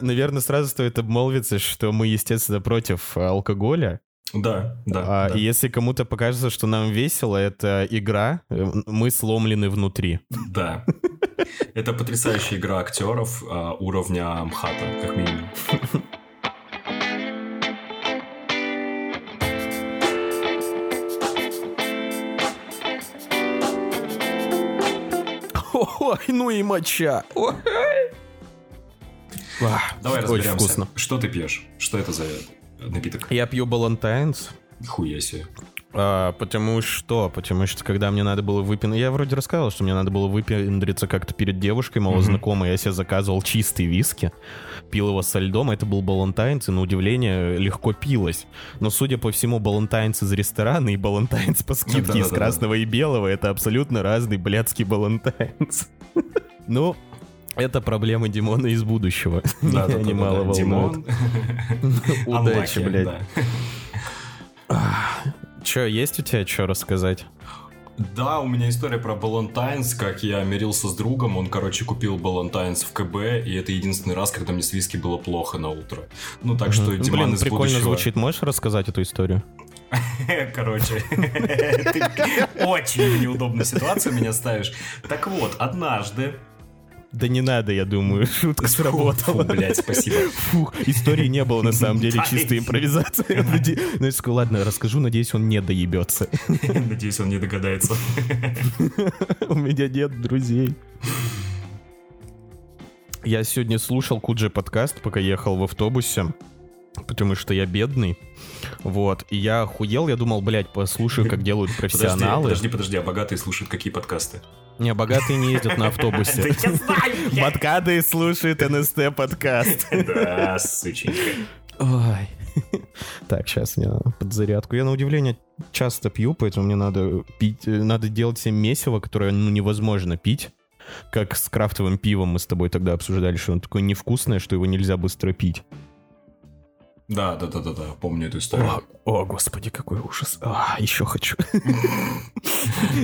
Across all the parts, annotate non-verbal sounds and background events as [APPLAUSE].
Наверное, сразу стоит обмолвиться, что мы, естественно, против алкоголя. Да, да. А, да. И если кому-то покажется, что нам весело, это игра, э, мы сломлены внутри. Да. Это потрясающая игра актеров а, уровня МХАТа, как минимум. [LAUGHS] Ой, ну и моча. Давай Очень разберемся. вкусно. Что ты пьешь? Что это за напиток? Я пью Балантайнс. Хуя себе. А, потому что, потому что когда мне надо было выпить, я вроде рассказывал, что мне надо было выпендриться как-то перед девушкой малознакомой, я себе заказывал чистый виски, пил его со льдом, это был Балантайнс, и на удивление легко пилось. Но, судя по всему, Балантайнс из ресторана и Балантайнс по скидке из красного и белого, это абсолютно разный блядский Балантайнс. [LAUGHS] Ну, это проблемы Димона из будущего. [LAUGHS] Да, Меня немало волнует. Димон. [LAUGHS] Удачи, блядь. да. [SIGHS] Че, есть у тебя что рассказать? Да, у меня история про Балантайнс, как я мирился с другом, он, короче, купил Балантайнс в КБ, и это единственный раз, когда мне с виски было плохо на утро. Ну, так что Мгм. Диман Блин, из прикольно будущего... звучит. Можешь рассказать эту историю? [LAUGHS] Короче, очень неудобную ситуацию меня ставишь. Так вот, однажды... Да не надо, я думаю, шутка Фу, сработала. блядь, спасибо. Фух, истории не было на [LAUGHS] самом деле, Да, чистая и- импровизация. [LAUGHS] Наде- Ну, я сказал, ладно, расскажу, надеюсь, он не доебется. [LAUGHS] Надеюсь, он не догадается. У меня нет друзей. Я сегодня слушал Куджи подкаст, пока ехал в автобусе, потому что я бедный. Вот, и я охуел, я думал, блядь, послушаю, как делают Подожди, профессионалы. подожди, подожди, а богатые слушают какие подкасты? Не, богатые не ездят на автобусе. [LAUGHS] Богатые слушают НСТ подкаст. [LAUGHS] Да, сученька. Ой. Так, сейчас мне подзарядку. Я на удивление часто пью, поэтому мне надо пить, э, надо делать себе месиво, которое ну, невозможно пить. Как с крафтовым пивом мы с тобой тогда обсуждали, что оно такое невкусное, что его нельзя быстро пить. Да, да, да, да, да, помню эту историю. О, о, господи, какой ужас. А, еще хочу. [LAUGHS]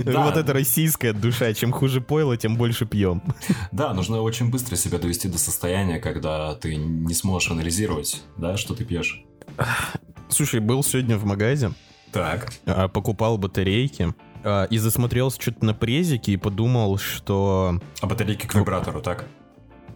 Вот это российская душа. Чем хуже пойло, тем больше пьем. Да, нужно очень быстро себя довести до состояния, когда ты не сможешь анализировать, да, что ты пьешь. Слушай, был сегодня в магазе, Так. а, покупал батарейки а, и засмотрелся что-то на презики и подумал, что... А батарейки к вибратору, так?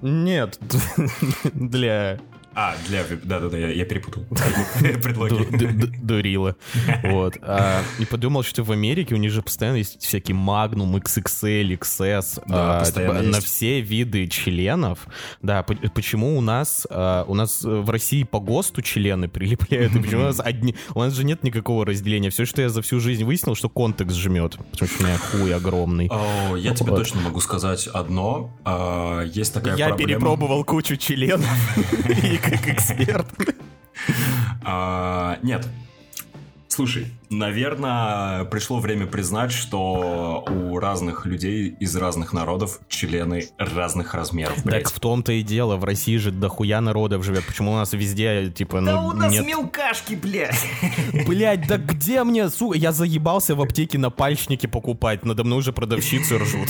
Нет, [LAUGHS] для А, для... Да-да-да, я, я перепутал. [LAUGHS] Предлоги. ду- ду- дурила. [LAUGHS] Вот. А, И подумал, что в Америке у них же постоянно есть всякие Magnum, XXL, XS. А, на все виды членов. Да, по- почему у нас а, у нас в России по ГОСТу члены прилепляют, и почему у нас [LAUGHS] одни... У нас же нет никакого разделения. Все, что я за всю жизнь выяснил, что контекст жмет, потому что у меня хуй огромный. Я тебе точно могу сказать одно. Есть такая Я проблема. перепробовал кучу членов, и как эксперт. [LAUGHS] А, Нет. Слушай, наверное, пришло время признать, что у разных людей из разных народов члены разных размеров, блядь. Так в том-то и дело, в России же дохуя народов живет. Почему у нас везде, типа, ну, нет... мелкашки, блядь. [LAUGHS] Блять, да где мне, сука, я заебался в аптеке на пальчнике покупать, надо мной уже продавщицы ржут.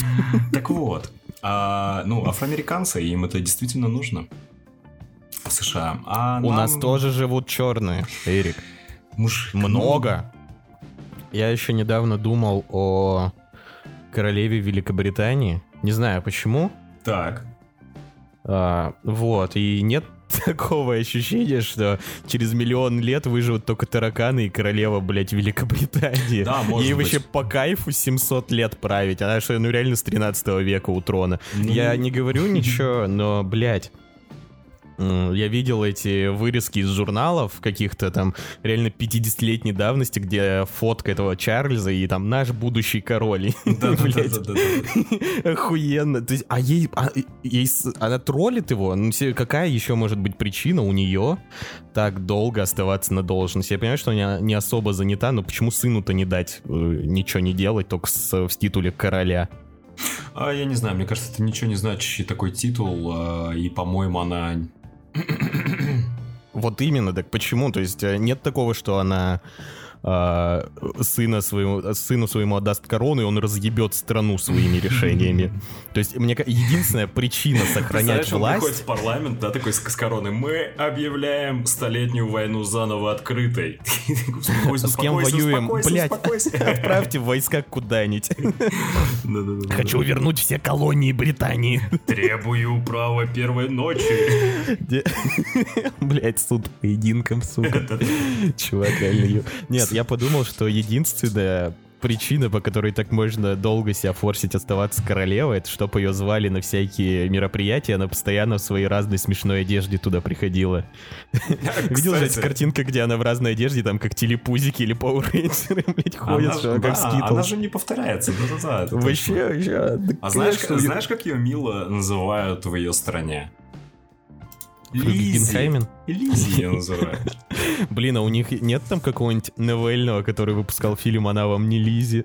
Так вот, а, ну, афроамериканцы, им это действительно нужно. В США. А У нам- нас тоже живут черные, Эрик. Мужик, ну, Много. Я еще недавно думал о королеве Великобритании. Не знаю почему. Так. А, вот, и нет [LAUGHS] такого ощущения, что через миллион лет выживут только тараканы и королева, блядь, Великобритании. Да, может Ей быть. вообще по кайфу 700 лет править. Она что, ну реально с 13 века у трона. Ну. Я не говорю ничего, но, блядь, я видел эти вырезки из журналов каких-то там реально 50-летней давности, где фотка этого Чарльза и там наш будущий король. [LAUGHS] Блядь. Да-да-да-да-да. Охуенно. То есть, а ей, а, ей она троллит его? Ну, какая еще может быть причина у нее так долго оставаться на должности? Я понимаю, что она не особо занята, но почему сыну-то не дать э, ничего не делать, только с, в титуле короля? А, я не знаю, мне кажется, это ничего не значащий такой титул, а, и, по-моему, она... Вот именно, так почему? То есть э, нет такого, что она а, сына своему, сыну своему отдаст корону, и он разъебет страну своими решениями. [LAUGHS] То есть, мне единственная причина сохранять власть... Он в парламент, да, такой с, с короной. Мы объявляем столетнюю войну заново открытой. [LAUGHS] С кем воюем? Блять, [LAUGHS] отправьте войска куда-нибудь. Хочу вернуть все колонии Британии. Требую права первой ночи. Блять, суд поединком, сука. Чувак, реально. Нет, я подумал, что единственная причина, по которой так можно долго себя форсить оставаться королевой, это чтобы ее звали на всякие мероприятия, она постоянно в своей разной смешной одежде туда приходила. [LAUGHS] Видел же эти картинка, где она в разной одежде, там как телепузики или пауэрейнджеры, [LAUGHS] блядь, ходят, что как скитл. Она же не повторяется, да-да-да. Вообще, вообще. А знаешь, как ее мило называют в ее стране? Лизи. Лизи ее называют. [LAUGHS] Блин, а у них нет там какого-нибудь новельного, который выпускал фильм «Она вам не Лизи»?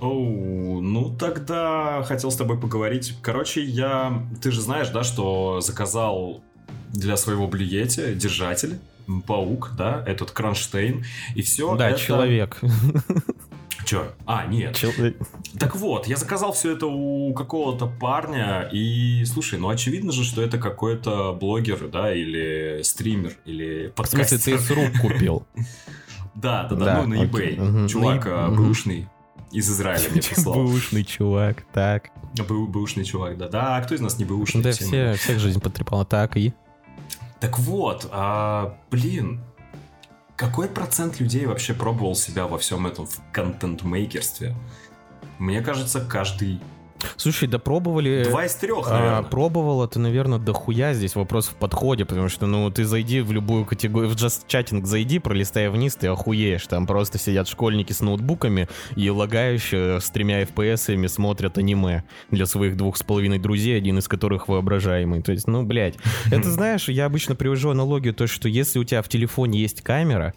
Оу, ну тогда хотел с тобой поговорить. Короче, я... Ты же знаешь, да, что заказал для своего блиете держатель, паук, да, этот Кронштейн, и все Да, это... человек. [LAUGHS] Че? А, нет. Чел... Так вот, я заказал все это у какого-то парня, и слушай, ну очевидно же, что это какой-то блогер, да, или стример, или подкастер. В смысле, ты с рук купил? [LAUGHS] Да, да, да, ну на eBay. Чувак а, бэушный из Израиля мне прислал. Бэушный чувак, так. Бэушный чувак, да. Да, а кто из нас не бэушный? Да, все, всех жизнь потрепала. Так, и? Так вот, а, блин, какой процент людей вообще пробовал себя во всем этом в контент-мейкерстве? Мне кажется, каждый Слушай, да пробовали... Два из трех, наверное. А, пробовал это, наверное, дохуя здесь вопрос в подходе, потому что, ну, ты зайди в любую категорию, в Just Chatting зайди, пролистай вниз, ты охуеешь. Там просто сидят школьники с ноутбуками и лагающие с тремя FPS-ами смотрят аниме для своих двух с половиной друзей, один из которых воображаемый. То есть, ну, блядь. [LAUGHS] Это, знаешь, я обычно привожу аналогию, то, что если у тебя в телефоне есть камера,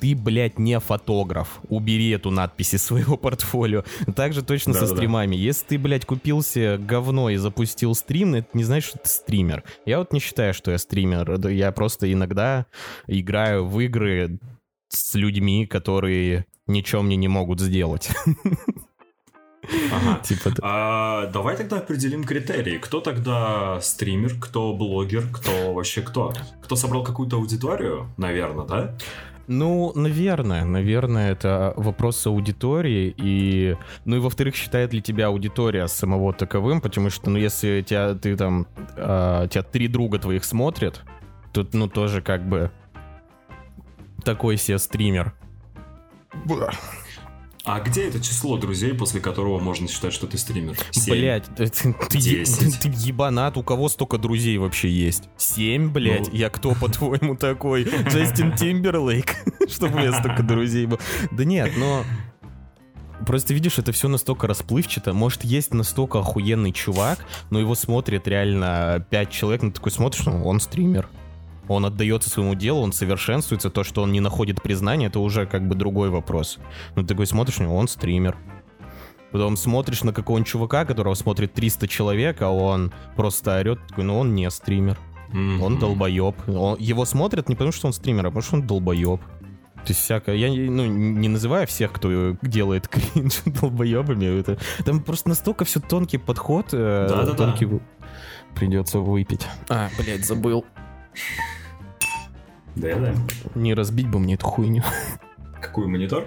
ты, блядь, не фотограф. Убери эту надпись из своего портфолио. Также точно да, со да, стримами. Да. Если ты, блядь, купился говно и запустил стрим, это не значит, что ты стример. Я вот не считаю, что я стример. Я просто иногда играю в игры с людьми, которые ничего мне не могут сделать. Ага. Типа... А, давай тогда определим критерии. Кто тогда стример, кто блогер, кто вообще кто? Кто собрал какую-то аудиторию, наверное, да? Ну, наверное, наверное, это вопрос аудитории, и, ну и во-вторых, считает ли тебя аудитория самого таковым, потому что, ну, если тебя, ты там, э, тебя три друга твоих смотрят, тут, ну, тоже как бы такой себе стример. А где это число друзей, после которого можно считать, что ты стример? Блять, [LAUGHS] ты, ты, ты, ты ебанат, у кого столько друзей вообще есть? Семь, блять? Ну... Я кто, [LAUGHS] по-твоему, такой? Джастин [LAUGHS] Тимберлейк? Чтобы у меня столько друзей было. Да нет, но... Просто видишь, это все настолько расплывчато. Может, есть настолько охуенный чувак, но его смотрит реально пять человек, ну такой смотришь, ну, он стример он отдается своему делу, он совершенствуется, то, что он не находит признания, это уже как бы другой вопрос. Ну, ты такой смотришь, ну, он стример. Потом смотришь на какого-нибудь чувака, которого смотрит 300 человек, а он просто орет, такой, ну, он не стример. Mm-hmm. Он долбоеб. Он, его смотрят не потому, что он стример, а потому, что он долбоеб. То есть всякое. Я ну, не называю всех, кто делает кринж [LAUGHS] долбоебами. Это, там просто настолько все тонкий подход. Э, Да-да-да. Тонкий... Придется выпить. А, блядь, забыл. Да, да. Не разбить бы мне эту хуйню. Какой монитор?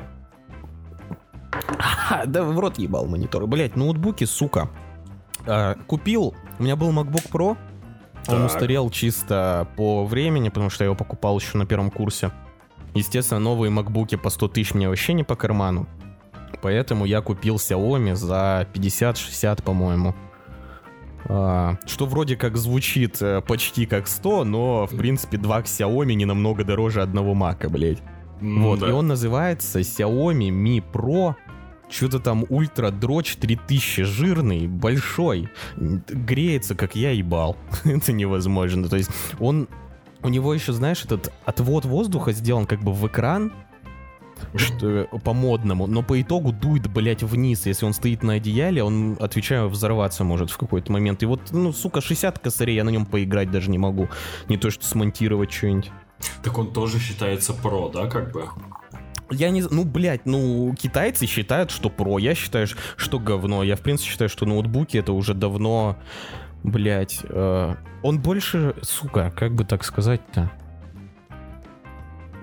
А, да в рот ебал монитор. Блять, ноутбуки, сука. А, купил, у меня был MacBook Pro, так. он устарел чисто по времени, потому что я его покупал еще на первом курсе. Естественно, новые макбуки по 100 тысяч мне вообще не по карману. Поэтому я купил Xiaomi за 50-60, по-моему. А, что вроде как звучит э, почти как 100, но в принципе два Xiaomi не намного дороже одного Мака, блядь. Вот, да. и он называется Xiaomi Mi Pro что-то там ультра дрочь 3000 жирный, большой, греется, как я ебал. [LAUGHS] Это невозможно. То есть он, у него еще, знаешь, этот отвод воздуха сделан как бы в экран, что по-модному, но по итогу дует, блядь, вниз. Если он стоит на одеяле, он, отвечаю, взорваться может в какой-то момент. И вот, ну, сука, 60 косарей, я на нем поиграть даже не могу. Не то, что смонтировать что-нибудь. Так он тоже считается про, да, как бы? Я не... Ну, блядь, ну, китайцы считают, что про, я считаю, что говно. Я, в принципе, считаю, что ноутбуки это уже давно, блядь, э, он больше, сука, как бы так сказать-то?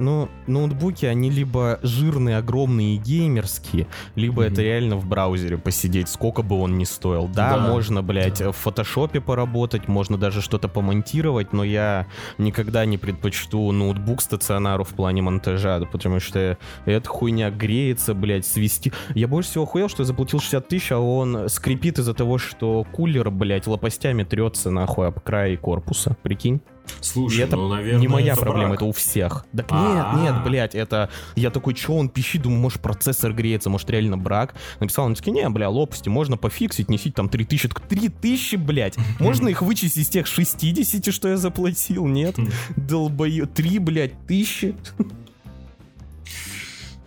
Ну, ноутбуки, они либо жирные, огромные и геймерские, либо mm-hmm. это реально в браузере посидеть, сколько бы он ни стоил. Да, да можно, блядь, да. в фотошопе поработать, можно даже что-то помонтировать, но я никогда не предпочту ноутбук стационару в плане монтажа, потому что эта хуйня греется, блядь, свести. Я больше всего охуел, что я заплатил 60 тысяч, а он скрипит из-за того, что кулер, блядь, лопастями трется нахуй об край корпуса. Прикинь? Слушай, и это ну, наверное, не моя это проблема, брак. это у всех. Так нет, нет, блядь, это... Я такой, что он пищит, думаю, может процессор греется, может реально брак. Написал, он такой, не, бля, лопасти можно пофиксить, несить там 3000. 3000, блядь, можно их вычесть из тех 60, что я заплатил, нет? Долбою, 3, блядь, тысячи.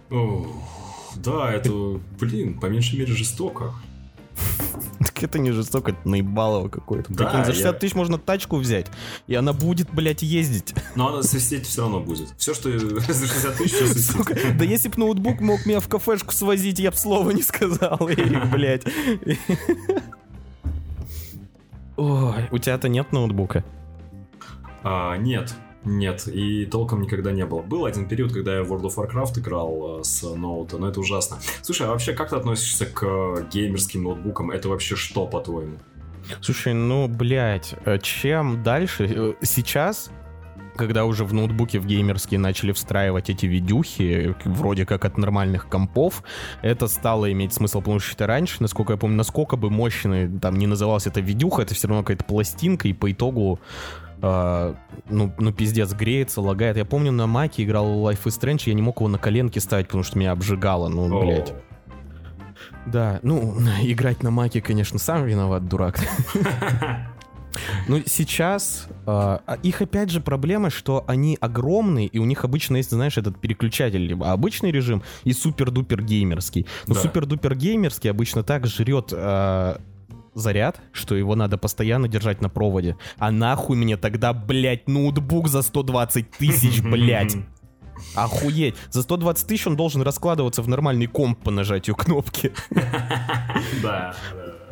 Да, это, блин, по меньшей мере жестоко. Это не жестоко, это наебалово какое-то. Да, Прикинь, за 60 я- тысяч можно тачку взять, и она будет, блядь, ездить. Но она свистеть все равно будет. Все, что [LAUGHS] за 60 тысяч, все Сука, да если бы ноутбук мог меня в кафешку свозить, я бы слова не сказал, [LAUGHS] Эрик, блядь. Ой, у тебя-то нет ноутбука? А, нет, нет, и толком никогда не было. Был один период, когда я в World of Warcraft играл э, с ноута, но это ужасно. Слушай, а вообще как ты относишься к э, геймерским ноутбукам? Это вообще что, по-твоему? Слушай, ну, блядь, э, чем дальше? Сейчас, когда уже в ноутбуке в геймерские начали встраивать эти видюхи, вроде как от нормальных компов, это стало иметь смысл, потому что раньше, насколько я помню, насколько бы мощной там не называлась эта видюха, это все равно какая-то пластинка, и по итогу а, ну, ну, пиздец, греется, лагает. Я помню, на маке играл Life is Strange, я не мог его на коленке ставить, потому что меня обжигало, ну, О, блядь. Да, ну, [LAUGHS] играть на маке, конечно, сам виноват, дурак. [LAUGHS] Ну, сейчас а их опять же проблема, что они огромные, и у них обычно есть, знаешь, этот переключатель, либо обычный режим и супер-дупер геймерский. Но Да. супер-дупер геймерский обычно так жрет заряд, что его надо постоянно держать на проводе. А нахуй мне тогда, блядь, ноутбук за 120 тысяч, [LAUGHS] блядь. Охуеть. За 120 тысяч он должен раскладываться в нормальный комп по нажатию кнопки. [LAUGHS] Да.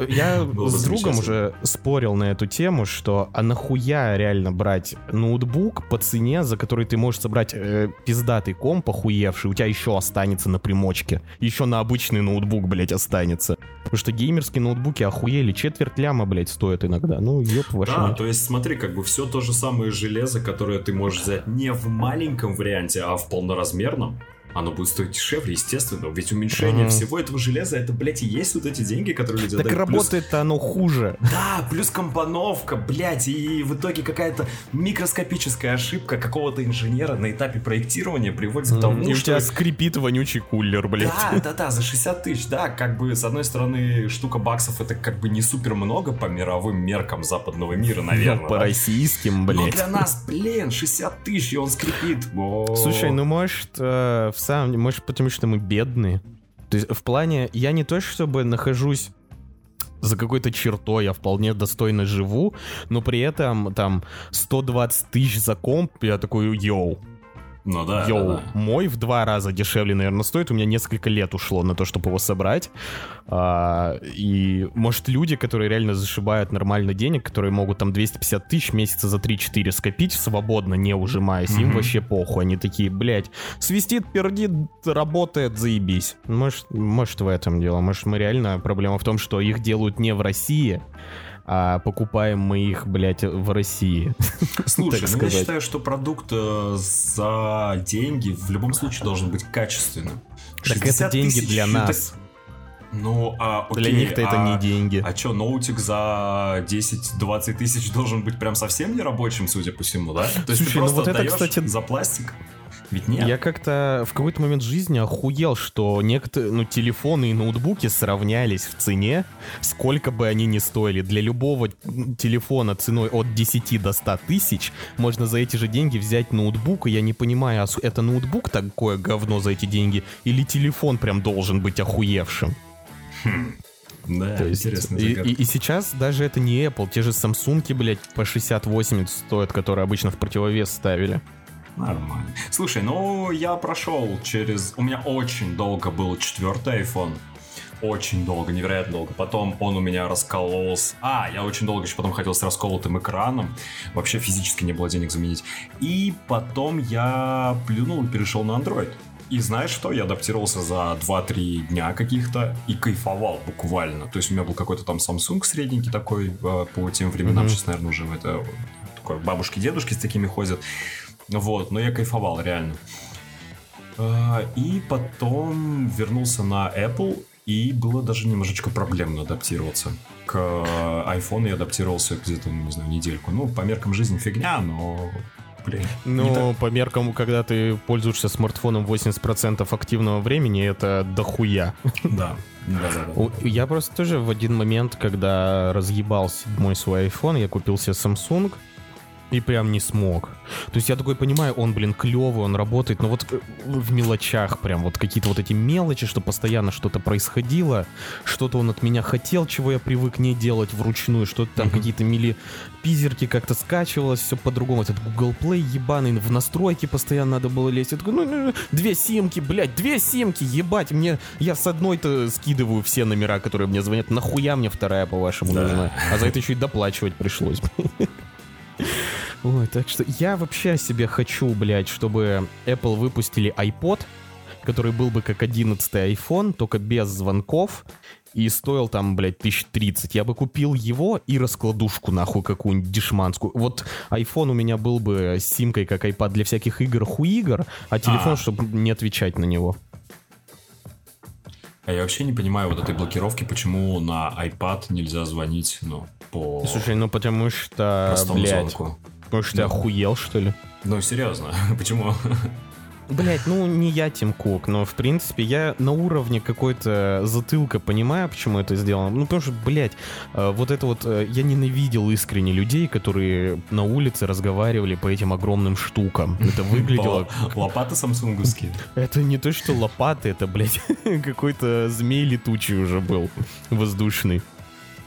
Я Было с другом уже спорил на эту тему, что а нахуя реально брать ноутбук по цене, за который ты можешь собрать э, пиздатый комп охуевший, у тебя еще останется на примочке. Еще на обычный ноутбук, блядь, останется. Потому что геймерские ноутбуки охуели, четверть ляма, блядь, стоят иногда. Ну, ёб вашу Да, мать. то есть смотри, как бы все то же самое железо, которое ты можешь взять не в маленьком варианте, а в полноразмерном. Оно будет стоить дешевле, естественно. Ведь уменьшение Мгм. всего этого железа, это, блядь, и есть вот эти деньги, которые люди Так отдают. Плюс- работает-то оно хуже. Да, плюс компоновка, блядь, и в итоге какая-то микроскопическая ошибка какого-то инженера на этапе проектирования приводит к тому, И у что... тебя скрипит вонючий кулер, блядь. Да, да, да, за 60 тысяч, да, как бы, с одной стороны, штука баксов это как бы не супер много по мировым меркам западного мира, наверное. Ну, по да? российским, Но блядь. для нас, блин, 60 тысяч, и он скрипит. О. Слушай, ну может, э, в самом деле, может потому что мы бедные. То есть в плане, я не то чтобы нахожусь за какой-то чертой, я вполне достойно живу, но при этом там 120 тысяч за комп, я такой, йоу, Ну да, йоу, да, да. мой в два раза дешевле, наверное, стоит, у меня несколько лет ушло на то, чтобы его собрать. А, и, может, люди, которые реально зашибают нормально денег, которые могут там 250 тысяч месяца за 3-4 скопить свободно, не ужимаясь, им Мгм. вообще похуй. Они такие, блядь, свистит, пердит, работает, заебись. Может, может в этом дело. Может, мы реально... Проблема в том, что их делают не в России, а покупаем мы их, блядь, в России. [LAUGHS] Слушай, ну я считаю, что продукт э, за деньги в любом случае должен быть качественным. Так это 60 деньги для это- нас. Ну, а окей, Для них-то это а- не деньги. А чё, ноутик за 10-20 тысяч должен быть прям совсем нерабочим, судя по всему, да? То есть Слушай, ты ну просто вот это, кстати, за пластик? Ведь нет. Я как-то в какой-то момент жизни охуел, что некоторые, ну, телефоны и ноутбуки сравнялись в цене, сколько бы они ни стоили. Для любого телефона ценой от 10 до 100 тысяч можно за эти же деньги взять ноутбук, и я не понимаю, а это ноутбук такое говно за эти деньги, или телефон прям должен быть охуевшим? Да, То есть, интересно. и, и- и сейчас даже это не Apple, те же Samsung, блядь, по 60-80 стоят, которые обычно в противовес ставили. Нормально. Слушай, ну я прошел через... У меня очень долго был четвертый iPhone. Очень долго, невероятно долго. Потом он у меня раскололся. А, я очень долго еще потом ходил с расколотым экраном. Вообще физически не было денег заменить. И потом я плюнул и перешел на Android. И знаешь что? Я адаптировался за 2-3 дня каких-то и кайфовал буквально. То есть у меня был какой-то там Samsung средненький такой э, по тем временам. Mm-hmm. Сейчас, наверное, уже это такой бабушки-дедушки с такими ходят. Вот, но я кайфовал, реально. А, и потом вернулся на Apple, и было даже немножечко проблемно адаптироваться. К iPhone я адаптировался где-то, не знаю, недельку. Ну, по меркам жизни фигня, но блин. Ну, по меркам, когда ты пользуешься смартфоном 80% активного времени, это дохуя. Да. Да, да, да. Я просто тоже в один момент, когда разъебался мой свой iPhone, я купил себе Samsung, и прям не смог. То есть я такой понимаю, он, блин, клевый, он работает, но вот э, в мелочах прям, вот какие-то вот эти мелочи, что постоянно что-то происходило, что-то он от меня хотел, чего я привык не делать вручную, что-то там mm-hmm. какие-то мили пизерки как-то скачивалось, все по-другому. Этот Google Play ебаный, в настройки постоянно надо было лезть. Я такой, ну, ну, ну две симки, блядь, две симки, ебать, мне, я с одной-то скидываю все номера, которые мне звонят, нахуя мне вторая, по-вашему, да. нужна? А за это еще и доплачивать пришлось. [LAUGHS] Ой, так что я вообще себе хочу, блядь, чтобы Apple выпустили iPod, который был бы как 11 iPhone, только без звонков, и стоил там, блядь, 1030. Я бы купил его и раскладушку, нахуй, какую-нибудь дешманскую. Вот iPhone у меня был бы с симкой, как iPad для всяких игр, хуигр, а телефон, а. чтобы не отвечать на него. А я вообще не понимаю вот этой блокировки, почему на iPad нельзя звонить, ну, по... Слушай, ну потому что, блядь, звонку. Потому что ты охуел, что ли? Ну, серьезно, [LAUGHS] почему? Блять, ну не я Тим Кук, но в принципе я на уровне какой-то затылка понимаю, почему это сделано. Ну потому что, блять, э, вот это вот э, я ненавидел искренне людей, которые на улице разговаривали по этим огромным штукам. Это выглядело... Лопаты самсунговские. Это не то, что лопаты, это, блядь, [LAUGHS] какой-то змей летучий уже был, воздушный.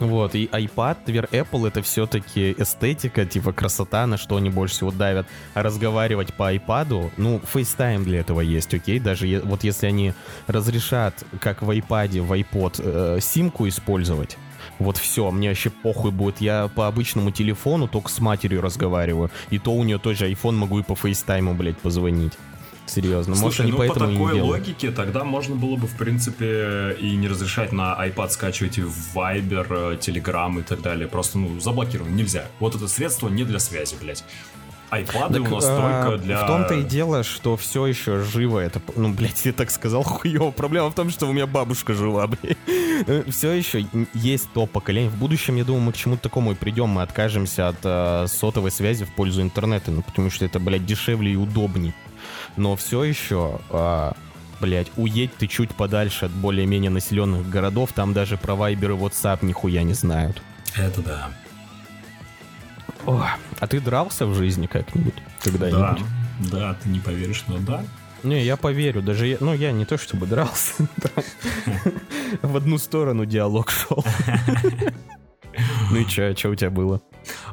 Вот, и iPad, например, Apple это все-таки эстетика, типа красота, на что они больше всего давят. А разговаривать по iPad, ну, FaceTime для этого есть, окей? Даже е- вот если они разрешат, как в iPad, в iPod, э, симку использовать, вот все, мне вообще похуй будет. Я по обычному телефону только с матерью разговариваю. И то у нее тоже iPhone могу и по фейстайму, блядь, позвонить. Серьезно, Слушай, может, они ну поэтому по такой логике тогда можно было бы, в принципе, и не разрешать на iPad скачивать в Viber, Telegram и так далее. Просто, ну, заблокировано, нельзя. Вот это средство не для связи, блядь. Айпады у нас а, только для... В том-то и дело, что все еще живо. Это, ну, блядь, я так сказал, [LAUGHS] хуево. Проблема в том, что у меня бабушка жила, [LAUGHS] блядь. Э, все еще есть то поколение. В будущем, я думаю, мы к чему-то такому и придем. Мы откажемся от э, сотовой связи в пользу интернета. Ну, потому что это, блядь, дешевле и удобней но все еще, а, блять, уедь ты чуть подальше от более-менее населенных городов, там даже про Viber и WhatsApp нихуя не знают. Это да. О, а ты дрался в жизни как-нибудь? Когда-нибудь? Да, да, ты не поверишь, но да. Не, я поверю, даже я, ну я не то чтобы дрался, [LAUGHS] в одну сторону диалог шел. [LAUGHS] Ну и что, что у тебя было?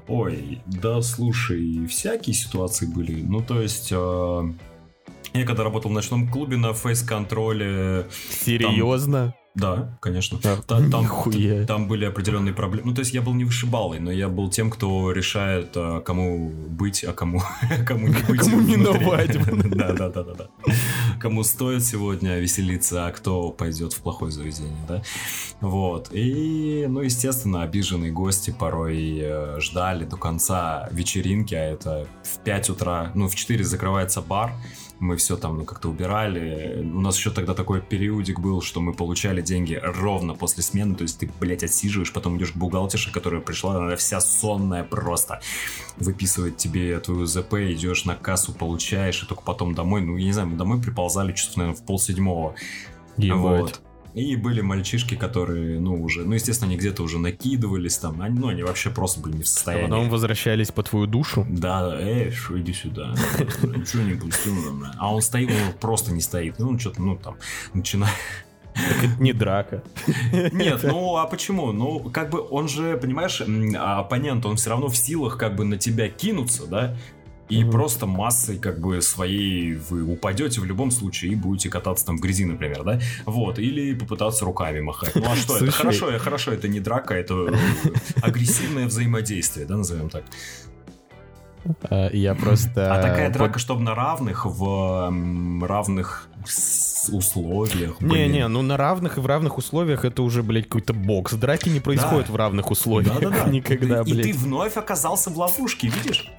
Ой, да слушай, всякие ситуации были. Ну то есть... Э, я когда работал в ночном клубе на фейс-контроле... Серьезно? Там... Да, конечно. А, там, там, там были определенные проблемы. Ну, то есть я был не вышибалой, но я был тем, кто решает, а, кому быть, а кому, [LAUGHS] кому не быть. Кому миновать. [LAUGHS] Да, да, да, да, да. Кому стоит сегодня веселиться, а кто пойдет в плохое заведение, да. Вот. И, ну, естественно, обиженные гости порой э, ждали до конца вечеринки, а это в 5 утра, ну, в 4 закрывается бар, мы все там ну, как-то убирали. У нас еще тогда такой периодик был, что мы получали деньги ровно после смены, то есть ты, блядь, отсиживаешь, потом идешь к бухгалтерше, которая пришла, она вся сонная просто, выписывает тебе твою ЗП, идешь на кассу, получаешь, и только потом домой, ну, я не знаю, мы домой приползали часов, наверное, в полседьмого. Вот. И были мальчишки, которые, ну, уже, ну, естественно, они где-то уже накидывались там, они, ну, они вообще просто были не в состоянии. А потом возвращались по твою душу? Да, эй, шо, иди сюда. Ничего не пустил, А он стоит, он просто не стоит. Ну, что-то, ну, там, начинает... Так это не драка. Нет, ну а почему? Ну, как бы он же, понимаешь, оппонент, он все равно в силах как бы на тебя кинуться, да? И угу. просто массой как бы своей вы упадете в любом случае и будете кататься там в грязи, например, да? Вот, или попытаться руками махать. Ну а что, это хорошо, хорошо, это не драка, это э, агрессивное взаимодействие, да, назовем так. А, я просто... А такая драка, чтобы на равных, в равных условиях. Не-не, ну на равных и в равных условиях это уже, блядь, какой-то бокс. Драки не происходят да. в равных условиях. Да-да-да. [LAUGHS] Никогда, блядь. И ты вновь оказался в ловушке, видишь?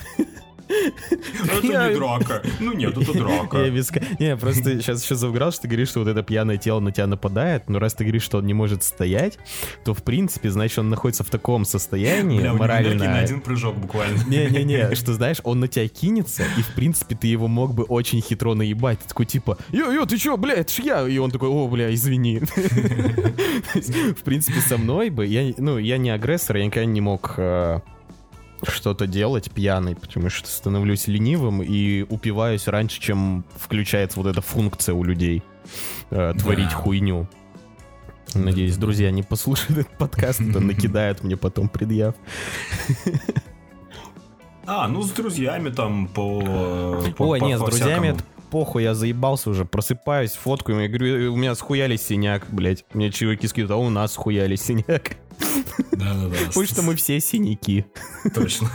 Это не драка. Ну нет, это драка. Я. Не, просто сейчас еще завграл, что ты говоришь, что вот это пьяное тело на тебя нападает, но раз ты говоришь, что он не может стоять, то в принципе, значит, он находится в таком состоянии Бля, морально... на один прыжок буквально. Не-не-не, что знаешь, он на тебя кинется, и в принципе ты его мог бы очень хитро наебать. Ты такой типа, йо-йо, ты чё, бля, это ж я. И он такой, о, бля, извини. [LAUGHS] В принципе, со мной бы, я, ну, я не агрессор, я никогда не мог э, что-то делать пьяный, потому что становлюсь ленивым и упиваюсь раньше, чем включается вот эта функция у людей э, творить да. хуйню. Надеюсь, друзья не послушают этот подкаст, это [LAUGHS] накидают мне потом предъяв. А, ну с друзьями там по... по Ой, по, нет, по с друзьями это похуй, я заебался уже, просыпаюсь, фоткаю, я говорю, у меня схуяли синяк, блядь. Мне чуваки скидывают, а у нас схуяли синяк. Да-да-да. Потому что мы все синяки. Точно.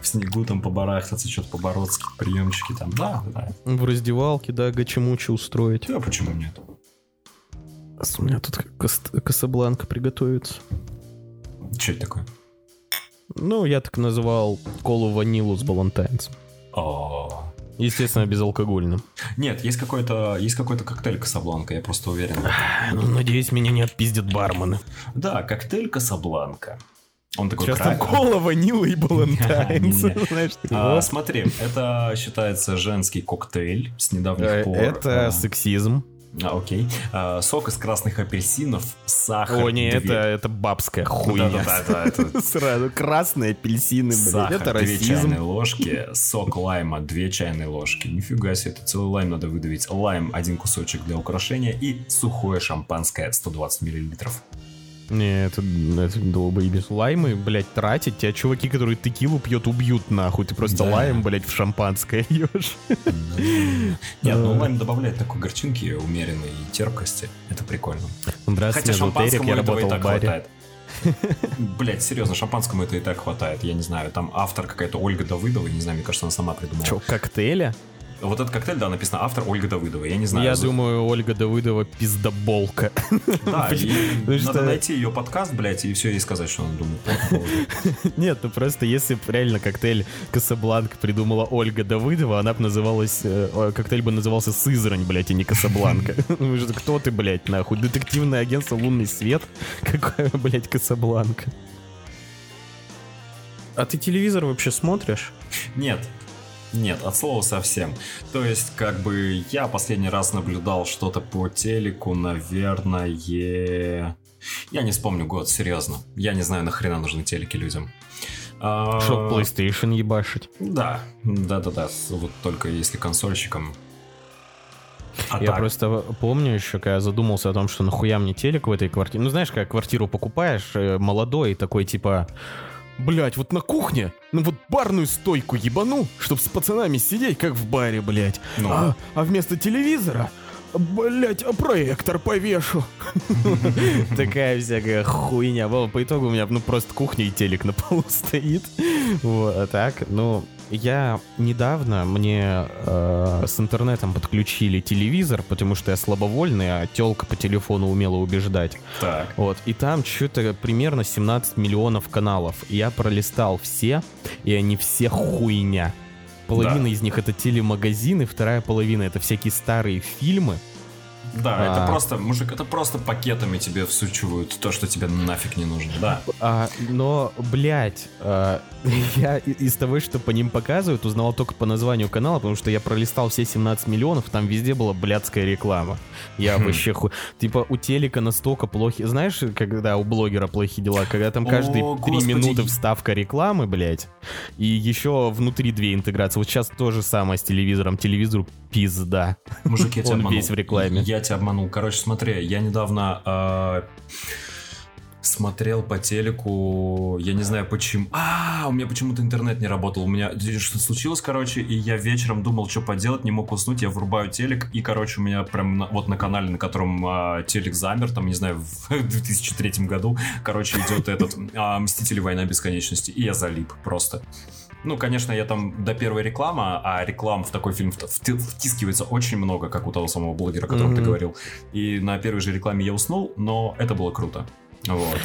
В снегу там побарахтаться, что-то по-бородски, приемчики там, да, да. В раздевалке, да, гачемучи устроить. Да, почему нет? У меня тут Касабланка приготовится. Что это такое? Ну, я так называл колу ванилу с балантайнцем. О, Естественно, безалкогольным. Нет, есть какой-то есть какой-то коктейль Касабланка, я просто уверен. Ну, надеюсь, меня не отпиздят бармены. Да, коктейль Касабланка. Он такой Сейчас там кола, ванила и балантайнс. смотри, это считается женский коктейль с недавних э, пор. Это а. сексизм. А, окей. А, сок из красных апельсинов, сахар. О, не, две... это, это бабская хуйня. Да, да, да, это... [LAUGHS] Сразу красные апельсины, блядь, это расизм. две чайные ложки, сок лайма, две чайные ложки. Нифига себе, это целый лайм надо выдавить. Лайм, один кусочек для украшения и сухое шампанское 120 миллилитров. Не, это, это долбоебись. Лаймы, блядь, тратить. Тебя чуваки, которые текилу пьют, убьют нахуй. Ты просто да. лайм, блядь, в шампанское льешь. [LAUGHS] Нет, ну лайм добавляет такой горчинки умеренной и терпкости. Это прикольно. Хотя шампанскому работал в баре. Хватает. Блять, серьезно, шампанскому это и так хватает. Я не знаю, там автор какая-то Ольга Давыдова, не знаю, мне кажется, она сама придумала. Что, коктейля? Вот этот коктейль, да, написано автор Ольга Давыдова. Я не знаю. Я за... думаю, Ольга Давыдова пиздоболка. Да, [LAUGHS] надо найти ее подкаст, блядь, и все ей сказать, что она думает. [LAUGHS] Нет, ну просто если реально коктейль Касабланка придумала Ольга Давыдова, она бы называлась... Э, коктейль бы назывался Сызрань, блядь, а не Касабланка. [LAUGHS] Ну, кто ты, блядь, нахуй? Детективное агентство «Лунный свет»? Какая, блядь, Касабланка? А ты телевизор вообще смотришь? Нет, нет, от слова совсем. То есть, как бы, я последний раз наблюдал что-то по телеку, наверное... Я не вспомню год, серьезно. Я не знаю, нахрена нужны телеки людям. А, Чтоб PlayStation ебашить. Да, да-да-да, вот только если консольщикам. А я так. просто помню еще, когда я задумался о том, что нахуя мне телек в этой квартире. Ну, знаешь, как квартиру покупаешь, э, молодой, такой типа Блять, вот на кухне, ну вот барную стойку ебану, чтоб с пацанами сидеть, как в баре, блять. Ну. А, а вместо телевизора Блять, а проектор повешу. [LAUGHS] Такая всякая хуйня. По итогу у меня ну просто кухня и телек на полу [LAUGHS] стоит. Вот, а так, ну, я недавно мне э, с интернетом подключили телевизор, потому что я слабовольный, а телка по телефону умела убеждать. Так. Вот. И там что-то примерно 17 миллионов каналов. Я пролистал все, и они все хуйня. Половина да. из них это телемагазины, вторая половина это всякие старые фильмы. Да, а... это просто, мужик, это просто пакетами тебе всучивают то, что тебе нафиг не нужно, да. А, но, блядь, а, [LAUGHS] я из того, что по ним показывают, узнал только по названию канала, потому что я пролистал все 17 миллионов, там везде была блядская реклама. Я хм. вообще ху... Типа у телека настолько плохи... Знаешь, когда у блогера плохие дела, когда там каждые три минуты вставка рекламы, блядь, и еще внутри две интеграции. Вот сейчас то же самое с телевизором. Телевизору пизда. Мужик, я [LAUGHS] тебя Он весь в рекламе. Я тебя обманул. Короче, смотри, я недавно... Э смотрел по телеку, я не знаю почему. А, у меня почему-то интернет не работал. У меня что-то случилось, короче, и я вечером думал, что поделать, не мог уснуть. Я врубаю телек, и, короче, у меня прям на, вот на канале, на котором а, телек замер, там, не знаю, в [LAUGHS] 2003 году, короче, идет этот а, Мстители Война Бесконечности, и я залип просто. Ну, конечно, я там до первой рекламы, а реклам в такой фильм втискивается очень много, как у того самого блогера, о котором mm-hmm. ты говорил. И на первой же рекламе я уснул, но это было круто. Вот.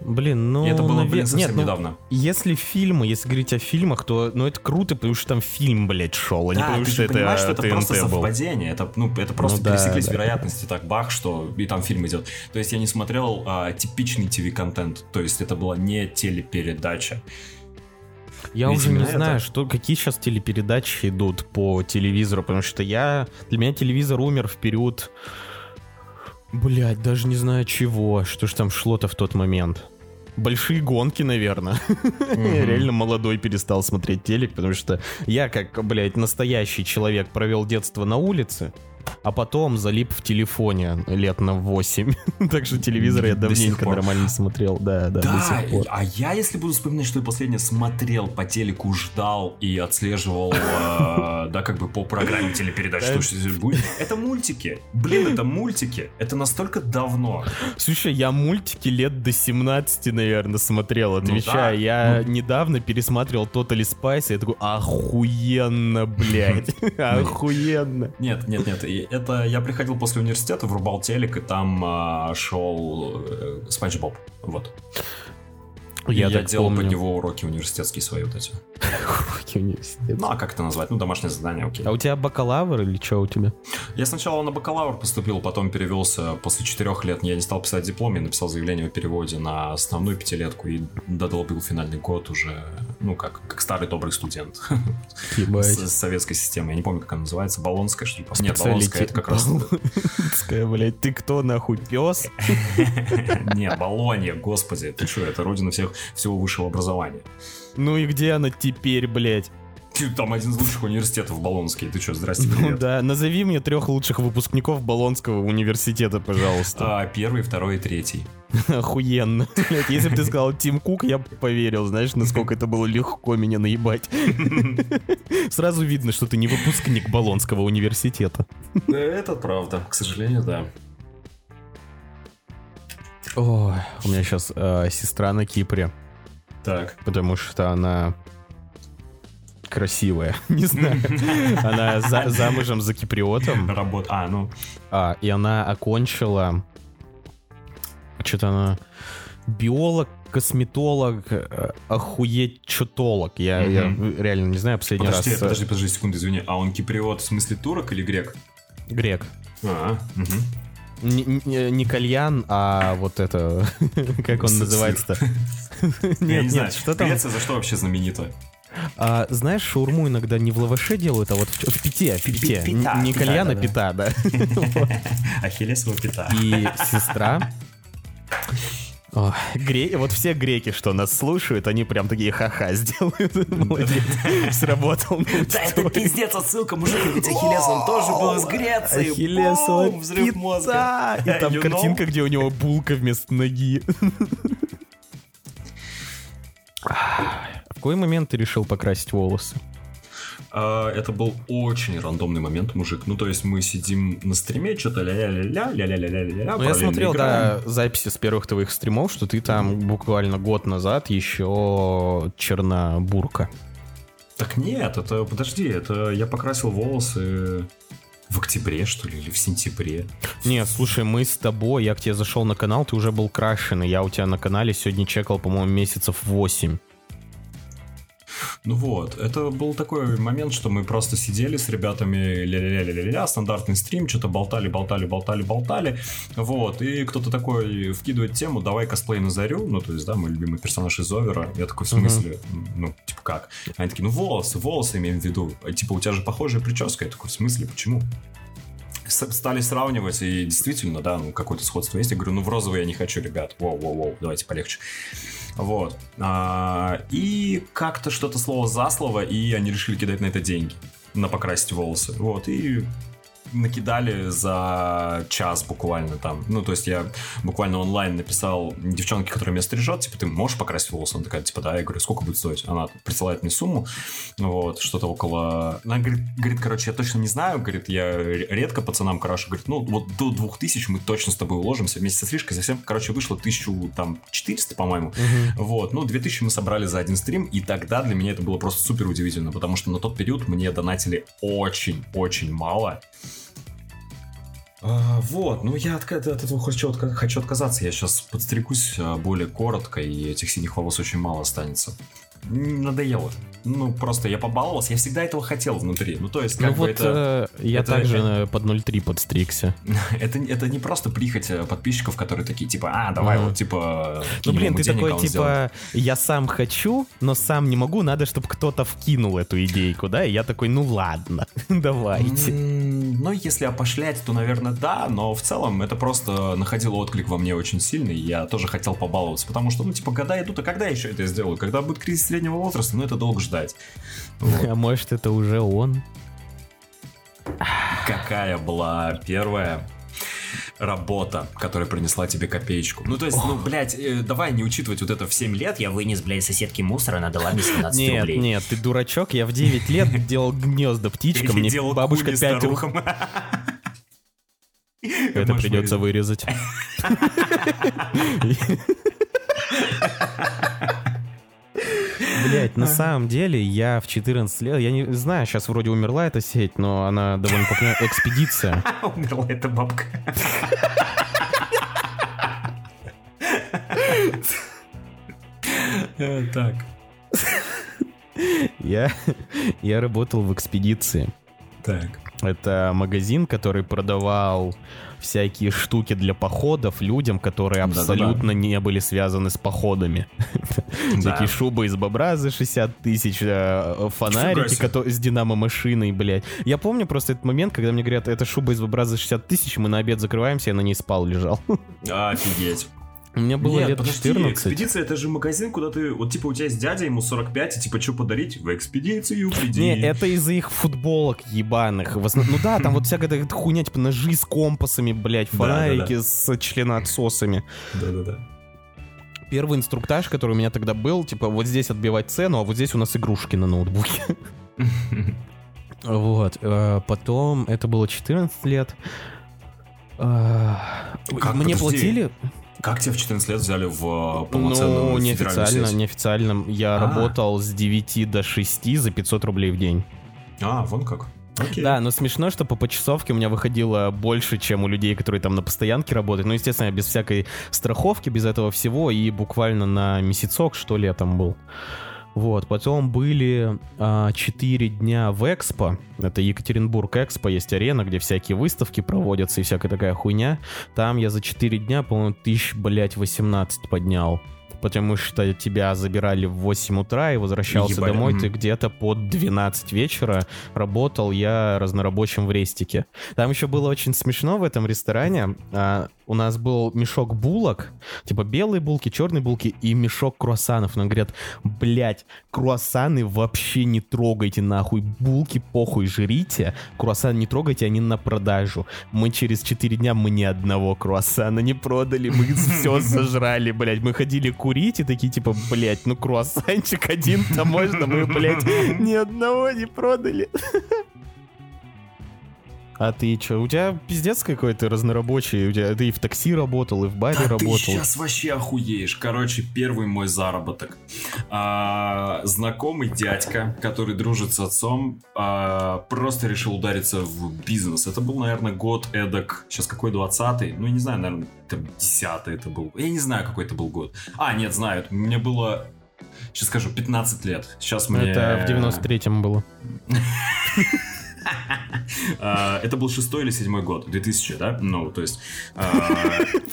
Блин, ну... И это было, блин, совсем Нет, ну, недавно. Если фильмы, если говорить о фильмах, то ну, это круто, потому что там фильм, блядь, шел, а да, не потому ты что это понимаешь, что это ТНТ просто был. совпадение. Это, ну, это просто ну, пересеклись да, вероятности да. так, бах, что и там фильм идет. То есть я не смотрел а, типичный ТВ-контент. То есть это была не телепередача. Я Ведь уже не это... знаю, что, какие сейчас телепередачи идут по телевизору, потому что я... Для меня телевизор умер в период Блять, даже не знаю чего. Что ж там шло-то в тот момент? Большие гонки, наверное. Mm-hmm. Я реально молодой перестал смотреть телек, потому что я, как, блядь, настоящий человек, провел детство на улице а потом залип в телефоне лет на 8. [LAUGHS] так что телевизор я давненько нормально не смотрел. Да, да, да, а я, если буду вспоминать, что я последнее смотрел по телеку, ждал и отслеживал, [LAUGHS] э, да, как бы по программе телепередач, что здесь будет, это мультики. Блин, это мультики. Это настолько давно. Слушай, я мультики лет до 17, наверное, смотрел, ну отвечаю. Я ну. недавно пересматривал Totally Spice, и я такой, охуенно, блядь. [LAUGHS] [LAUGHS] Охуенно. Нет, нет, нет, это я приходил после университета, врубал телек, и там а, шел э, Спанч Боб. Вот. Я, я делал помню. под него уроки университетские свои вот эти. Уроки университета. Ну, а как это назвать? Ну, домашнее задание, окей. А у тебя бакалавр или что у тебя? Я сначала на бакалавр поступил, потом перевелся после четырех лет. Я не стал писать диплом, я написал заявление о переводе на основную пятилетку и додолбил финальный год уже, ну, как, как старый добрый студент. С советской системой. Я не помню, как она называется. Болонская, что ли? Нет, Болонская, это как раз... Болонская, блядь, ты кто, нахуй, пес? [LAUGHS] Не, Болонья, господи, ты что, это родина всех всего высшего образования. Ну и где она теперь, блядь? Там один из лучших университетов Болонский. Ты что, здрасте, ну привет. Ну да, назови мне трех лучших выпускников Болонского университета, пожалуйста. А, первый, второй и третий. [LAUGHS] Охуенно. Блядь, если бы ты сказал Тим Кук, я бы поверил, знаешь, насколько это было легко меня наебать. [LAUGHS] Сразу видно, что ты не выпускник Болонского университета. Это правда, к сожалению, да. Ой, у меня сейчас э, сестра на Кипре. Так. Потому что она красивая, [LAUGHS] не знаю. Она за, замужем за киприотом. Работа. А, ну. А, и она окончила... Что-то она... Биолог, косметолог, э, охуеть чутолог. Я, угу. я реально не знаю, последний подожди, раз... Подожди, подожди, секунду, извини. А он киприот в смысле турок или грек? Грек. А, угу. Не, не кальян, а вот это... [LAUGHS] Как он называется-то? [LAUGHS] [LAUGHS] Нет, нет, что там? Греция за что вообще знаменита? А, знаешь, шаурму иногда не в лаваше делают, а вот в, в пите, в пите. Пита, не пита, кальяна, да, пита, да. Ахиллесова пита. И сестра о, гре... Вот все греки, что нас слушают, они прям такие ха-ха [LAUGHS] сделают. Молодец, сработал. Да это пиздец, отсылка, мужик, ведь Ахиллес, он тоже был из Греции. Ахиллесова взрыв мозга. И там картинка, где у него булка вместо ноги. [LAUGHS] В какой момент ты решил покрасить волосы? А, это был очень рандомный момент, мужик. Ну, то есть мы сидим на стриме, что-то ля-ля-ля-ля, ля-ля-ля-ля-ля. Ну, я смотрел, да, записи с первых твоих стримов, что ты там буквально год назад еще чернобурка. Так нет, это, подожди, это я покрасил волосы в октябре, что ли, или в сентябре? Нет, слушай, мы с тобой, я к тебе зашел на канал, ты уже был крашеный. Я у тебя на канале сегодня чекал, по-моему, месяцев 8. Ну вот, это был такой момент, что мы просто сидели с ребятами, ля-ля-ля-ля-ля, стандартный стрим, что-то болтали, болтали, болтали, болтали, вот, и кто-то такой вкидывает тему, давай косплей на Зарю, ну, то есть, да, мой любимый персонаж из Овера, я такой, в смысле, uh-huh. ну, типа как? Они такие, ну, волосы, волосы имеем в виду, типа, у тебя же похожая прическа, я такой, в смысле, почему? Стали сравнивать, и действительно, да, ну, какое-то сходство есть. Я говорю, ну, в розовый я не хочу, ребят. Воу-воу-воу, давайте полегче. Вот. А, и как-то что-то слово за слово, и они решили кидать на это деньги. На покрасить волосы. Вот, и накидали за час буквально там. Ну, то есть я буквально онлайн написал девчонке, которая меня стрижет, типа, ты можешь покрасить волосы? Она такая, типа, да. Я говорю, сколько будет стоить? Она присылает мне сумму, вот, что-то около... Она говорит, говорит, короче, я точно не знаю, говорит, я редко пацанам крашу, говорит, ну, вот до 2000 мы точно с тобой уложимся, вместе со стрижкой совсем, короче, вышло 1400, по-моему, угу. вот, ну, 2000 мы собрали за один стрим, и тогда для меня это было просто супер удивительно, потому что на тот период мне донатили очень-очень мало, а, вот, ну я от, от этого хочу, хочу отказаться. Я сейчас подстригусь а, более коротко, и этих синих волос очень мало останется надоело. Ну, просто я побаловался, я всегда этого хотел внутри. Ну, то есть, как ну бы вот, это... Э, я это, также это, под 0.3 подстригся. [LAUGHS] это, это не просто прихоть э, подписчиков, которые такие, типа, а, давай mm. вот, типа... Ну, блин, ты такой, типа, сделаем. я сам хочу, но сам не могу, надо, чтобы кто-то вкинул эту идейку, да? И я такой, ну ладно, [LAUGHS] давайте. Ну, если опошлять, то, наверное, да, но в целом это просто находило отклик во мне очень сильный, я тоже хотел побаловаться, потому что, ну, типа, года идут, а когда я еще это сделаю? Когда будет кризис среднего возраста, но это долго ждать. [LAUGHS] Вот. А может, это уже он? Какая была первая работа, которая принесла тебе копеечку. Ну, то есть, ну, блядь, э, давай не учитывать вот это в 7 лет. Я вынес, блядь, соседки мусора, она дала мне [LAUGHS] 17 нет, рублей. Нет, нет, ты дурачок, я в 9 лет [LAUGHS] делал гнезда птичкам, мне бабушка 5 рублей. Это придется вырезать. Блять, на самом деле я в 14 лет, я не знаю, сейчас вроде умерла эта сеть, но она довольно популярная. Экспедиция. [LAUGHS] Умерла эта бабка. Э, так. Я, я работал в экспедиции. Так. Это магазин, который продавал всякие штуки для походов людям, которые абсолютно не были связаны с походами. Такие шубы из бобра за 60 тысяч, э, фонарики с динамо-машиной, блядь. Я помню просто этот момент, когда мне говорят, это шуба из бобра за 60 тысяч, мы на обед закрываемся, я на ней спал, лежал. Офигеть. Мне было Нет, лет подожди, 14. экспедиция это же магазин, куда ты, вот типа у тебя есть дядя, ему 45, и типа что подарить? В экспедицию приди. Не, это из-за их футболок ебаных. В основном, ну да, там вот всякая эта хуйня, типа ножи с компасами, блядь, фонарики да, да, да. с членоотсосами. Да-да-да. Первый инструктаж, который у меня тогда был, типа вот здесь отбивать цену, а вот здесь у нас игрушки на ноутбуке. Вот. Э, потом, это было 14 лет. Э, мне платили... Как тебя в 14 лет взяли в э, полноценную Ну, неофициально, неофициально. Я а. работал с 9 до 6 за 500 рублей в день. А, вон как. Окей. Да, но смешно, что по почасовке у меня выходило больше, чем у людей, которые там на постоянке работают. Ну, естественно, без всякой страховки, без этого всего, и буквально на месяцок, что ли, я там был. Вот, потом были а, 4 дня в Экспо. Это Екатеринбург Экспо, есть арена, где всякие выставки проводятся и всякая такая хуйня. Там я за 4 дня, по-моему, тысяч, блядь, 18 поднял потому что тебя забирали в 8 утра и возвращался Ебали. домой ты где-то под 12 вечера. Работал я разнорабочим в рестике. Там еще было очень смешно в этом ресторане. А, у нас был мешок булок, типа белые булки, черные булки и мешок круассанов. Нам говорят, блядь, круассаны вообще не трогайте нахуй, булки похуй жрите, круассаны не трогайте, они на продажу. Мы через 4 дня мы ни одного круассана не продали, мы [LAUGHS] все сожрали, блядь. Мы ходили курить и такие типа, блядь, ну круассанчик один-то можно, мы, блядь, ни одного не продали. [LAUGHS] А ты что, у тебя пиздец какой-то разнорабочий, у тебя ты и в такси работал, и в баре да работал. ты сейчас вообще охуеешь. Короче, первый мой заработок. А, знакомый дядька, который дружит с отцом, а, просто решил удариться в бизнес. Это был, наверное, год эдак, сейчас какой, 20-й? Ну, я не знаю, наверное, там 10 это был. Я не знаю, какой это был год. А, нет, знаю, мне было Сейчас скажу, 15 лет. Сейчас мне... Это в 93-м было. [LAUGHS] А, это был шестой или седьмой год, 2000, да? Ну, то есть... А,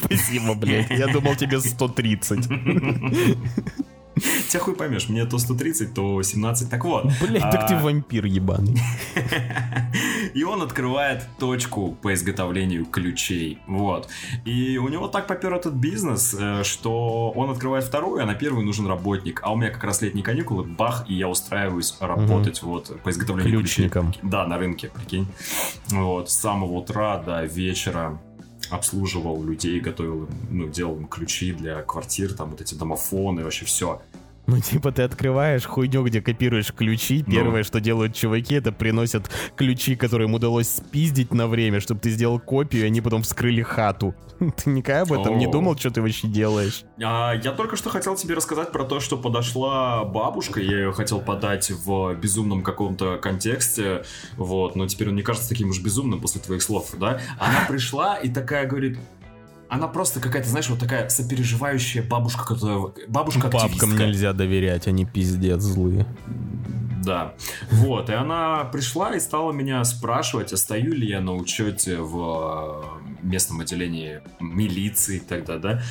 Спасибо, блядь. Я думал, тебе 130. [LAUGHS] Тебя хуй поймешь, мне то 130, то 17, так вот. Блять, так ты а, вампир ебаный. [LAUGHS] И он открывает точку по изготовлению ключей. Вот. И у него так попер этот бизнес, э, что он открывает вторую, а на первую нужен работник. А у меня как раз летние каникулы, бах, и я устраиваюсь работать угу. вот по изготовлению Ключником. ключей. Да, на рынке, прикинь. Вот, с самого утра до вечера обслуживал людей, готовил им, ну, делал им ключи для квартир, там вот эти домофоны, вообще все. Ну, типа, ты открываешь хуйню, где копируешь ключи. Ну. Первое, что делают чуваки, это приносят ключи, которые им удалось спиздить на время, чтобы ты сделал копию, и они потом вскрыли хату. [LAUGHS] Ты никогда об этом О. не думал, что ты вообще делаешь? А, я только что хотел тебе рассказать про то, что подошла бабушка, я ее хотел подать в безумном каком-то контексте, вот, но теперь он не кажется таким уж безумным после твоих слов, да? Она [LAUGHS] пришла и такая говорит, она просто какая-то, знаешь, вот такая сопереживающая бабушка, которая... Бабушка Бабкам нельзя доверять, они пиздец злые. Да. Вот, и она пришла и стала меня спрашивать, а стою ли я на учете в местном отделении милиции тогда, да,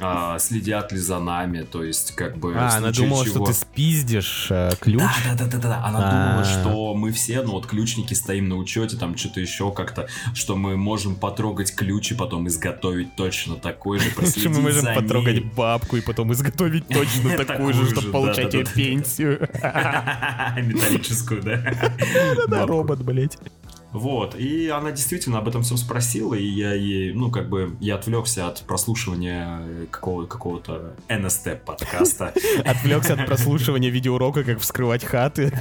а, следят ли за нами, то есть как бы... А, она думала, чего... что ты спиздишь э, ключ? Да, да, да, да, да. Она А-а-а. думала, что мы все, ну вот ключники стоим на учете, там что-то еще как-то, что мы можем потрогать ключ и потом изготовить точно такой же, [LAUGHS] Что мы можем потрогать бабку и потом изготовить [LAUGHS] точно такую же, чтобы получать ее пенсию. [LAUGHS] металлическую, да? Да, робот, блять. Вот, и она действительно об этом всем спросила, и я ей, ну, как бы, я отвлекся от прослушивания какого- какого-то НСТ подкаста. [LAUGHS] Отвлекся от прослушивания видеоурока, как вскрывать хаты. [LAUGHS]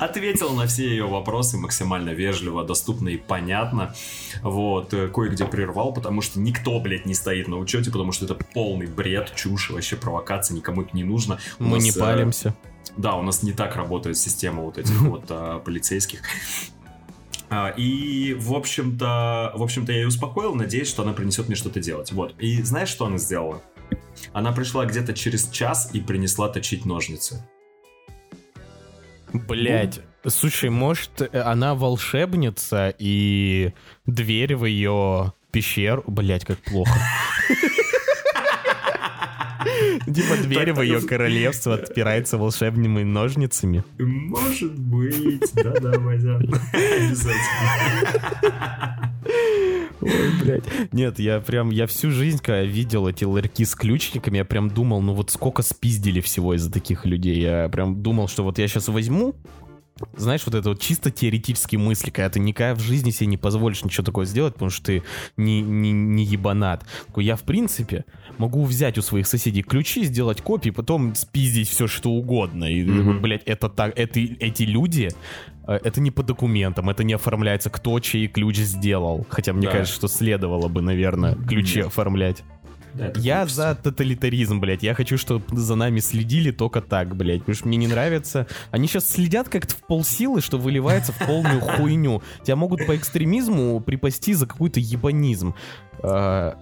Ответил на все ее вопросы максимально вежливо, доступно и понятно. Вот, кое-где прервал, потому что никто, блядь, не стоит на учете, потому что это полный бред, чушь, вообще провокация, никому это не нужно. Мы не э, палимся. Да, у нас не так работает система вот этих [LAUGHS] вот а, полицейских. А, и, в общем-то, в общем-то, я ее успокоил, надеюсь, что она принесет мне что-то делать. Вот. И знаешь, что она сделала? Она пришла где-то через час и принесла точить ножницы. Блять, ну? слушай, может, она волшебница и дверь в ее пещеру... Блять, как плохо. [LAUGHS] Типа дверь в ее королевство отпирается волшебными ножницами. Может быть, да-да, Вазян. Обязательно. Ой, блядь. Нет, я прям, я всю жизнь, когда видел эти ларьки с ключниками, я прям думал, ну вот сколько спиздили всего из-за таких людей. Я прям думал, что вот я сейчас возьму, знаешь, вот это вот чисто теоретические мысли, когда ты никогда в жизни себе не позволишь ничего такое сделать, потому что ты не, не, не ебанат. Я, в принципе, могу взять у своих соседей ключи, сделать копии, потом спиздить все, что угодно. И, mm-hmm. блядь, это так, это, эти люди, э, это не по документам, это не оформляется, кто чей ключ сделал. Хотя мне да. кажется, что следовало бы, наверное, ключи mm-hmm. оформлять. Да, я за тоталитаризм, блядь. Я хочу, чтобы за нами следили только так, блядь. Потому что мне не нравится. Они сейчас следят как-то в полсилы, что выливается в полную [LAUGHS] хуйню. Тебя могут по экстремизму припасти за какой-то ебанизм. А,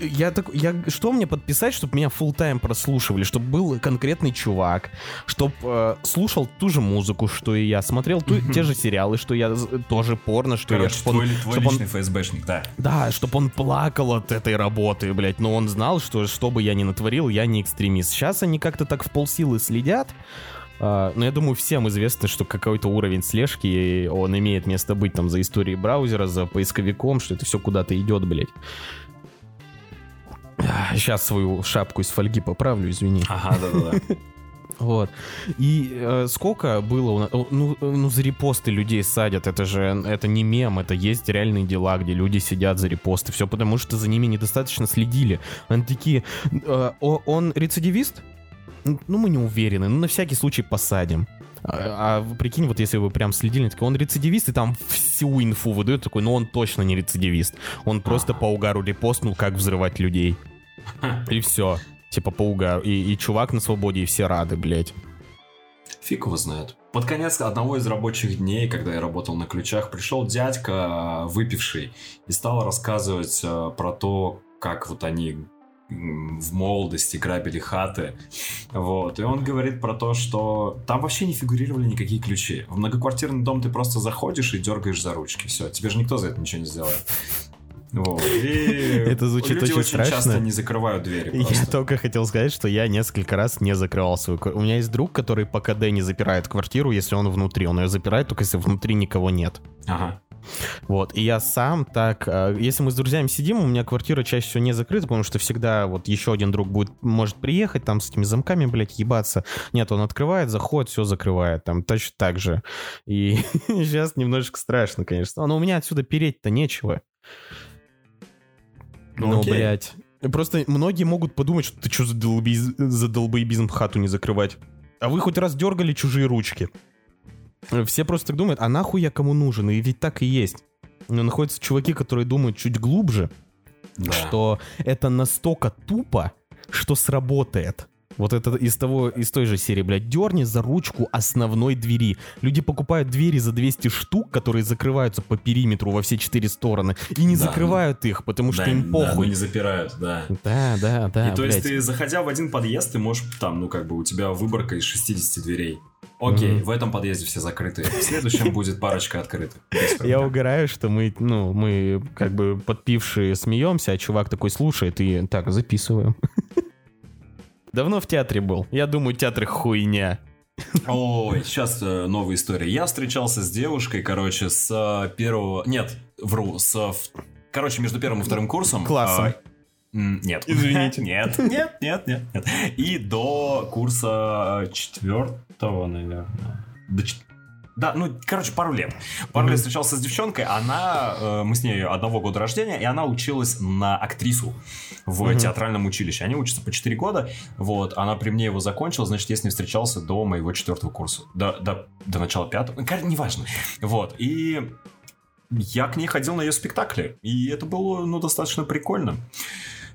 я так, я, что мне подписать, чтобы меня full тайм прослушивали, чтобы был конкретный чувак, чтобы э, слушал ту же музыку, что и я, смотрел ту, те же сериалы, что я, тоже порно, что Короче, я. Чтобы твой, он, твой личный он, ФСБшник, да. Да, чтобы он плакал от этой работы, блядь, но он знал, что что бы я ни натворил, я не экстремист. Сейчас они как-то так в полсилы следят, Uh, но я думаю, всем известно, что какой-то уровень слежки, он имеет место быть там за историей браузера, за поисковиком, что это все куда-то идет, блядь. Сейчас свою шапку из фольги поправлю, извини. Ага, да-да-да. Вот. И э, сколько было у нас... Ну, ну, за репосты людей садят, это же... Это не мем, это есть реальные дела, где люди сидят за репосты. Все потому, что за ними недостаточно следили. Они такие... Э, он рецидивист? ну, мы не уверены, ну, на всякий случай посадим. А, а прикинь, вот если вы прям следили, такой, он рецидивист, и там всю инфу выдает, такой, ну он точно не рецидивист. Он просто по угару репостнул, как взрывать людей. [LAUGHS] И все. Типа по угару. И, и чувак на свободе, и все рады, блядь. Фиг его знает. Под конец одного из рабочих дней, когда я работал на ключах, пришел дядька, выпивший, и стал рассказывать э, про то, как вот они в молодости грабили хаты. Вот. И он говорит про то, что там вообще не фигурировали никакие ключи. В многоквартирный дом ты просто заходишь и дергаешь за ручки. Все, тебе же никто за это ничего не сделает. Вот. И [LAUGHS] Это звучит люди очень очень страшно. часто не закрывают двери Я просто. только хотел сказать, что я несколько раз не закрывал свою квартиру. У меня есть друг, который по КД не запирает квартиру, если он внутри. Он ее запирает только если внутри никого нет. Ага. Вот, и я сам так, э, если мы с друзьями сидим, у меня квартира чаще всего не закрыта, потому что всегда вот еще один друг будет, может приехать, там с этими замками, блядь, ебаться. Нет, он открывает, заходит, все закрывает, там точно так же. И [LAUGHS] сейчас немножечко страшно, конечно. Но у меня отсюда переть-то нечего. Ну, Ну, окей. блядь. Просто многие могут подумать, что ты что за, долбоиз- за долбоебизм хату не закрывать. А вы хоть раз дергали чужие ручки? Все просто так думают, а нахуй я кому нужен? И ведь так и есть. Но находятся чуваки, которые думают чуть глубже, Да. что это настолько тупо, что сработает. Вот это из того, из той же серии, блядь, дерни за ручку основной двери. Люди покупают двери за 200 штук, которые закрываются по периметру во все четыре стороны, и не Да. закрывают их, потому что Да, им да, похуй. ну не запирают, да. Да, да, да. и то есть блядь. ты, заходя в один подъезд, ты можешь там, ну как бы у тебя выборка из 60 дверей. Окей, Мгм. в этом подъезде все закрыты. В следующем будет парочка открытых. Без Я угораю, что мы, ну, мы как бы подпившие смеемся, а чувак такой слушает и так, записываем. Давно в театре был. Я думаю, театр хуйня. Ой, сейчас э, новая история. Я встречался с девушкой, короче, с э, первого... Нет, вру, с... э, Короче, между первым и вторым курсом. Классом. а, м, Нет. Извините. [LAUGHS] Нет, нет, нет, нет, нет. И до курса э, четвертого, наверное. До Да, ну, короче, пару лет. Пару лет встречался с девчонкой, она, э, мы с ней одного года рождения, и она училась на актрису в Мгм. театральном училище. Они учатся по 4 года, вот, она при мне его закончила, значит, я с ней встречался до моего четвертого курса, до, до, до начала пятого, короче, неважно, вот, и я к ней ходил на ее спектакли, и это было, ну, достаточно прикольно.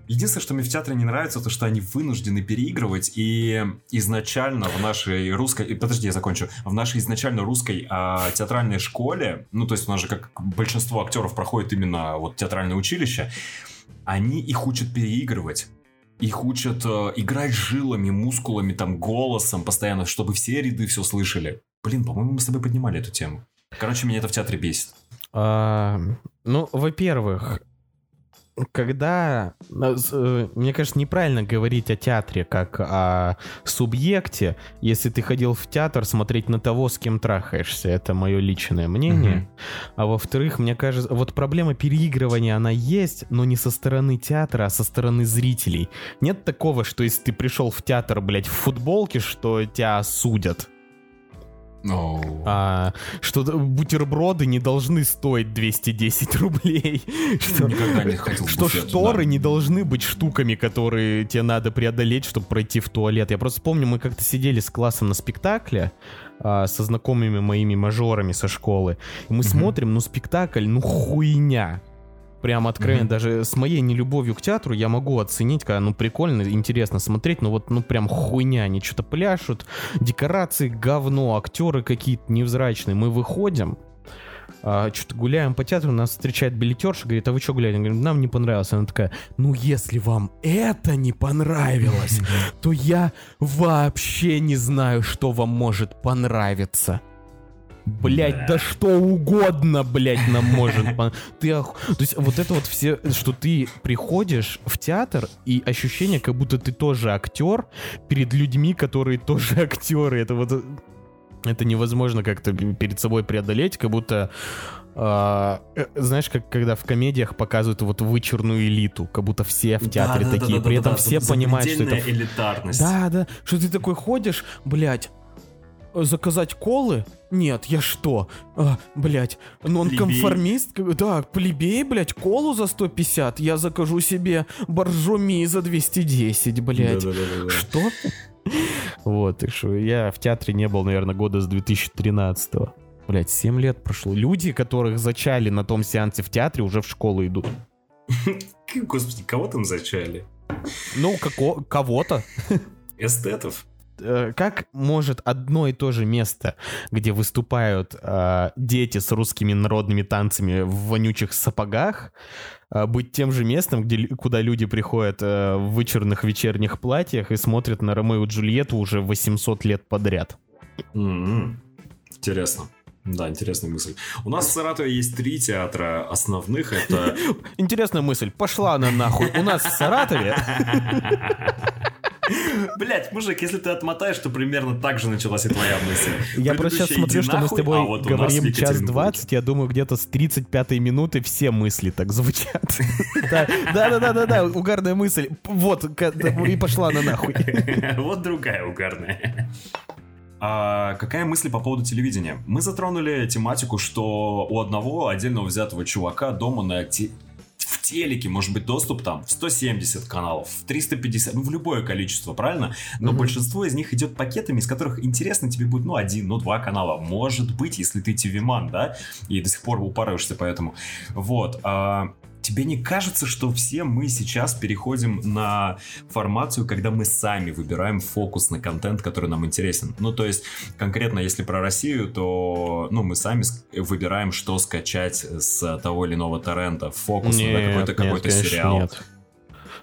Единственное, что мне в театре не нравится, то что они вынуждены переигрывать, и изначально в нашей русской... Подожди, я закончу. В нашей изначально русской а, театральной школе, ну, то есть у нас же как большинство актеров проходит именно вот театральное училище, они их учат переигрывать. Их учат э, играть жилами, мускулами, там, голосом постоянно, чтобы все ряды все слышали. Блин, по-моему, мы с тобой поднимали эту тему. Короче, меня это в театре бесит. А, ну, во-первых, когда, э, э, мне кажется, неправильно говорить о театре как о субъекте, если ты ходил в театр смотреть на того, с кем трахаешься. Это мое личное мнение. Мгм. А во-вторых, мне кажется, вот проблема переигрывания, она есть, но не со стороны театра, а со стороны зрителей. Нет такого, что если ты пришел в театр, блядь, в футболке, что тебя осудят. Оу. А, что бутерброды не должны стоить 210 рублей. [LAUGHS] Что, Никогда не ходил в что буфет, шторы да. не должны быть штуками, которые тебе надо преодолеть, чтобы пройти в туалет. Я просто помню, мы как-то сидели с классом на спектакле а, со знакомыми моими мажорами со школы. И мы Мгм. смотрим, ну спектакль, ну хуйня. Прям откровенно, Мгм. даже с моей нелюбовью к театру я могу оценить, когда ну прикольно, интересно смотреть, но вот ну прям хуйня, они что-то пляшут, декорации говно, актеры какие-то невзрачные. Мы выходим, что-то гуляем по театру, нас встречает билетерша, говорит, а вы что гуляли? Я говорю, нам не понравилось. Она такая, ну если вам это не понравилось, [LAUGHS] то я вообще не знаю, что вам может понравиться. Блять, да. Да. что угодно, блять, нам может Ты ох- То есть вот это вот все, что ты приходишь в театр, и ощущение, как будто ты тоже актер перед людьми, которые тоже [LAUGHS] актеры. Это вот... Это невозможно как-то перед собой преодолеть, как будто... а, э, знаешь, как когда в комедиях показывают вот вычурную элиту, как будто все в театре Да, да, такие, да, при да, этом да, все понимают, что это элитарность. да, да. Что ты такой ходишь, блядь, заказать колы? Нет, я что? А, блядь, нонконформист? Как- Да, плебей, блядь, колу за 150. Я закажу себе боржоми за 210, блядь. Да-да-да-да-да. Что? Вот, так что я в театре не был, наверное, года с 2013 Блять, 7 лет прошло. Люди, которых зачали на том сеансе в театре, уже в школу идут. [LAUGHS] Господи, кого там зачали? Ну, како- кого-то. Эстетов. Э, как может одно и то же место, где выступают э, дети с русскими народными танцами в вонючих сапогах, э, быть тем же местом, где, куда люди приходят э, в вычурных вечерних платьях и смотрят на Ромео и Джульетту уже 800 лет подряд? М-м. Интересно. Да, интересная мысль. У нас в Саратове есть три театра основных. Это... [LAUGHS] Интересная мысль. Пошла она нахуй. У нас в Саратове... [LAUGHS] Блять, мужик, если ты отмотаешь, то примерно так же началась и твоя мысль. Я просто сейчас смотрю, что мы с тобой а вот говорим час двадцать, я думаю, где-то с 35 минуты все мысли так звучат. [LAUGHS] Да-да-да-да, угарная мысль. Вот, и пошла она нахуй. [LAUGHS] Вот другая угарная. А какая мысль по поводу телевидения? Мы затронули тематику, что у одного отдельного взятого чувака дома на в телеке может быть доступ там в 170 каналов, в 350, ну в любое количество, правильно? Но mm-hmm. большинство из них идет пакетами, из которых интересно тебе будет, ну, один, ну, два канала. Может быть, если ты ТВ-ман, да, и до сих пор упарываешься поэтому. Вот. А, тебе не кажется, что все мы сейчас переходим на формацию, когда мы сами выбираем фокус на контент, который нам интересен? Ну, то есть, конкретно, если про Россию, то, ну, мы сами выбираем, что скачать с того или иного торрента, фокус нет, на какой-то какой-то сериал. Нет.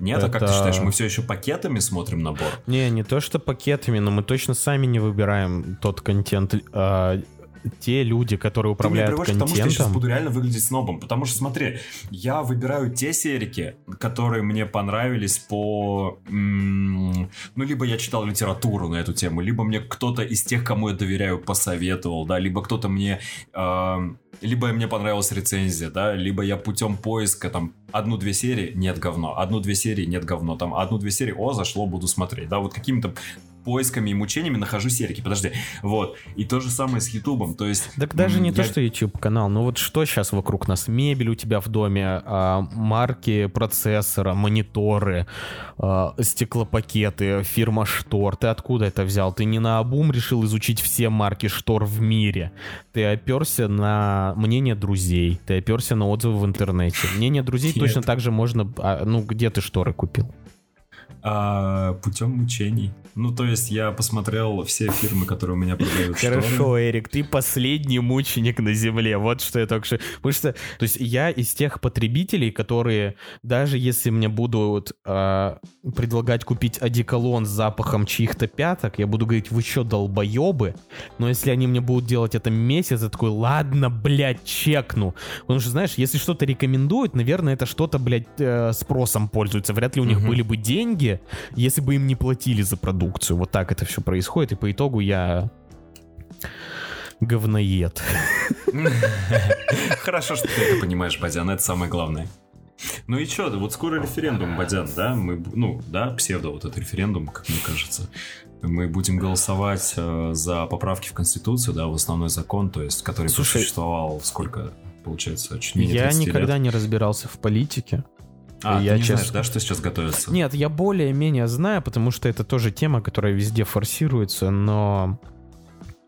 Нет, это... а как ты считаешь, мы все еще пакетами смотрим набор? Не, не то, что пакетами, но мы точно сами не выбираем тот контент. А, те люди, которые управляют Ты меня контентом... Потому что я сейчас буду реально выглядеть снобом. Потому что, смотри, я выбираю те серики, которые мне понравились по... ну, либо я читал литературу на эту тему, либо мне кто-то из тех, кому я доверяю, посоветовал, да, либо кто-то мне... Э, либо мне понравилась рецензия, да, либо я путем поиска там одну-две серии, нет говно, одну-две серии, нет говно, там одну-две серии, о, зашло, буду смотреть, да, вот какими-то поисками и мучениями нахожу серики. Подожди. Вот. И то же самое с Ютубом. То есть... Так даже не я... то, что YouTube канал. Ну вот что сейчас вокруг нас? Мебель у тебя в доме, а, марки процессора, мониторы, а, стеклопакеты, фирма штор. Ты откуда это взял? Ты не на обум решил изучить все марки штор в мире. Ты оперся на мнение друзей. Ты оперся на отзывы в интернете. Мнение друзей Нет. точно так же можно... А, ну, где ты шторы купил? А, путем мучений. Ну, то есть я посмотрел все фирмы, которые у меня продают Хорошо, шторы. Эрик, ты последний мученик на земле. Вот что я только что... Потому что, то есть я из тех потребителей, которые даже если мне будут э, предлагать купить одеколон с запахом чьих-то пяток, я буду говорить, вы что, долбоебы? Но если они мне будут делать это месяц, я такой, ладно, блядь, чекну. Потому что, знаешь, если что-то рекомендуют, наверное, это что-то, блядь, э, спросом пользуется. Вряд ли у них угу. были бы деньги, если бы им не платили за продукт продукцию. Вот так это все происходит, и по итогу я говноед. Хорошо, что ты это понимаешь, Бадян, это самое главное. Ну и что, вот скоро референдум, Бадян, да? Мы, ну, да, псевдо вот этот референдум, как мне кажется. Мы будем голосовать э, за поправки в Конституцию, да, в основной закон, то есть, который Слушай, существовал сколько, получается, чуть менее Я никогда лет. не разбирался в политике. А, я ты не честно... знаешь, да, что сейчас готовится? Нет, я более-менее знаю, потому что это тоже тема, которая везде форсируется, но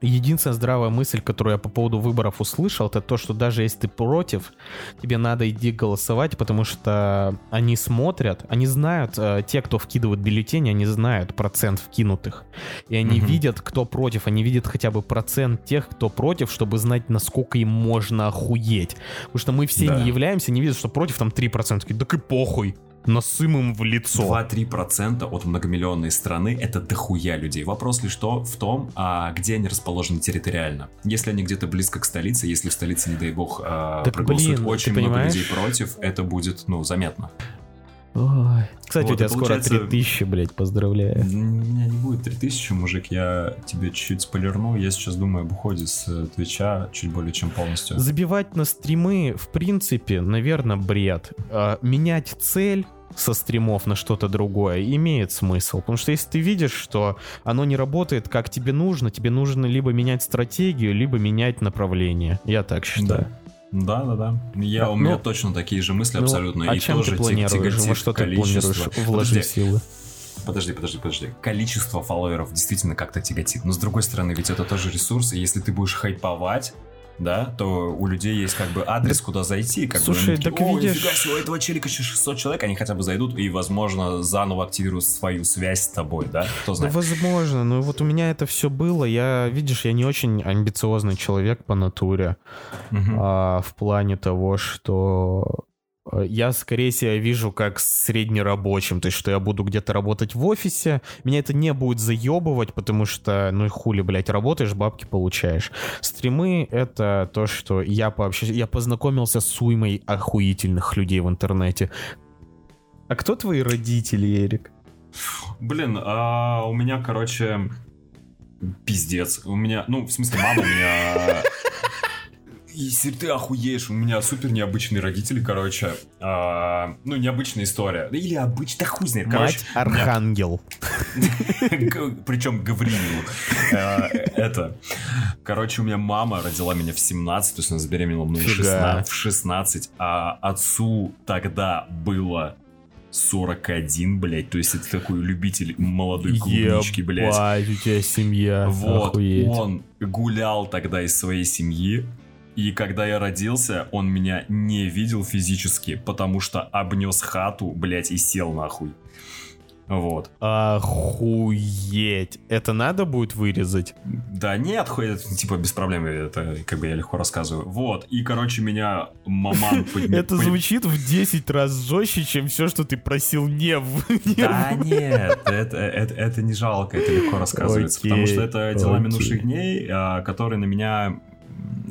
единственная здравая мысль, которую я по поводу выборов услышал, это то, что даже если ты против, тебе надо идти голосовать, потому что они смотрят, они знают, э, те, кто вкидывают бюллетени, они знают процент вкинутых. И они угу. видят, кто против, они видят хотя бы процент тех, кто против, чтобы знать, насколько им можно охуеть. Потому что мы все да. не являемся, не видят, что против там 3%. Такие, так и похуй насым им в лицо. 2-3% от многомиллионной страны — это дохуя людей. Вопрос лишь то, в том, а где они расположены территориально. Если они где-то близко к столице, если в столице, не дай бог, а, так, проголосуют блин, очень много понимаешь? людей против, это будет, ну, заметно. Ой. Кстати, вот, у тебя скоро получается... 3000, блядь, поздравляю. У меня не будет 3000, мужик, я тебе чуть-чуть спойлерну. Я сейчас думаю об уходе с э, Твича чуть более чем полностью. Забивать на стримы, в принципе, наверное, бред. А, менять цель со стримов на что-то другое имеет смысл. Потому что если ты видишь, что оно не работает как тебе нужно, тебе нужно либо менять стратегию, либо менять направление. Я так считаю. Да. Да, да, да. Я, да, у меня ну, точно такие же мысли ну, абсолютно. А и чем тоже ты планируешь? Во что количество... ты планируешь вложить силы? Подожди, подожди, подожди. Количество фолловеров действительно как-то тяготит. Но с другой стороны, ведь это тоже ресурс, и если ты будешь хайповать, да, то у людей есть как бы адрес, куда зайти. Как Слушай, бы, так такие, видишь... нифига себе, у этого челика еще 600 человек, они хотя бы зайдут и, возможно, заново активируют свою связь с тобой, да? Кто знает. Да, возможно, но вот у меня это все было. Я, видишь, я не очень амбициозный человек по натуре. Угу. А, в плане того, что я скорее себя вижу как среднерабочим, то есть что я буду где-то работать в офисе, меня это не будет заебывать, потому что, ну и хули, блядь, работаешь, бабки получаешь. Стримы — это то, что я пообщаюсь, я познакомился с уймой охуительных людей в интернете. А кто твои родители, Эрик? Блин, а у меня, короче, пиздец. У меня, ну, в смысле, мама у меня если ты охуеешь, у меня супер необычные родители, короче. А, ну, необычная история. Или обычная, хуй знает. Короче, Мать Архангел. [LAUGHS] Причем Гавриил. А, это. Короче, у меня мама родила меня в 17, то есть она забеременела мной в 16, а отцу тогда было 41, блядь, то есть это такой любитель молодой клубнички, блядь. Ебать, у тебя семья. Вот, Охуеть. он гулял тогда из своей семьи, и когда я родился, он меня не видел физически, потому что обнес хату, блять, и сел нахуй. Вот. Охуеть. Это надо будет вырезать? Да нет, это, типа без проблем, это как бы я легко рассказываю. Вот, и, короче, меня маман... [LAUGHS] Это звучит в 10 раз жестче, чем все, что ты просил не Да нет, это не жалко, это легко рассказывается, потому что это дела минувших дней, а, которые на меня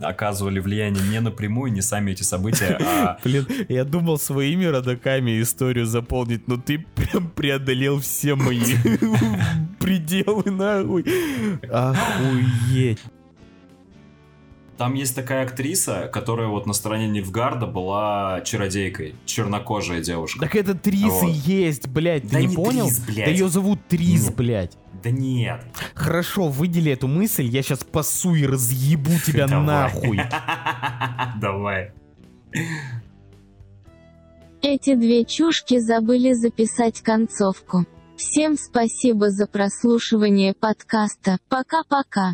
оказывали влияние не напрямую, не сами эти события, а... [LAUGHS] Блин, я думал своими родаками историю заполнить, но ты прям преодолел все мои [LAUGHS] пределы, нахуй. Охуеть. Там есть такая актриса, которая вот на стороне Нильфгарда была чародейкой, чернокожая девушка. Так это Трис вот. и есть, блядь, ты да не, не понял? Трис, блядь. Да ее зовут Трис, нет. блядь. Да нет. Хорошо, выдели эту мысль, я сейчас пасу и разъебу тебя нахуй. [LAUGHS] Давай. Эти две чушки забыли записать концовку. Всем спасибо за прослушивание подкаста. Пока-пока.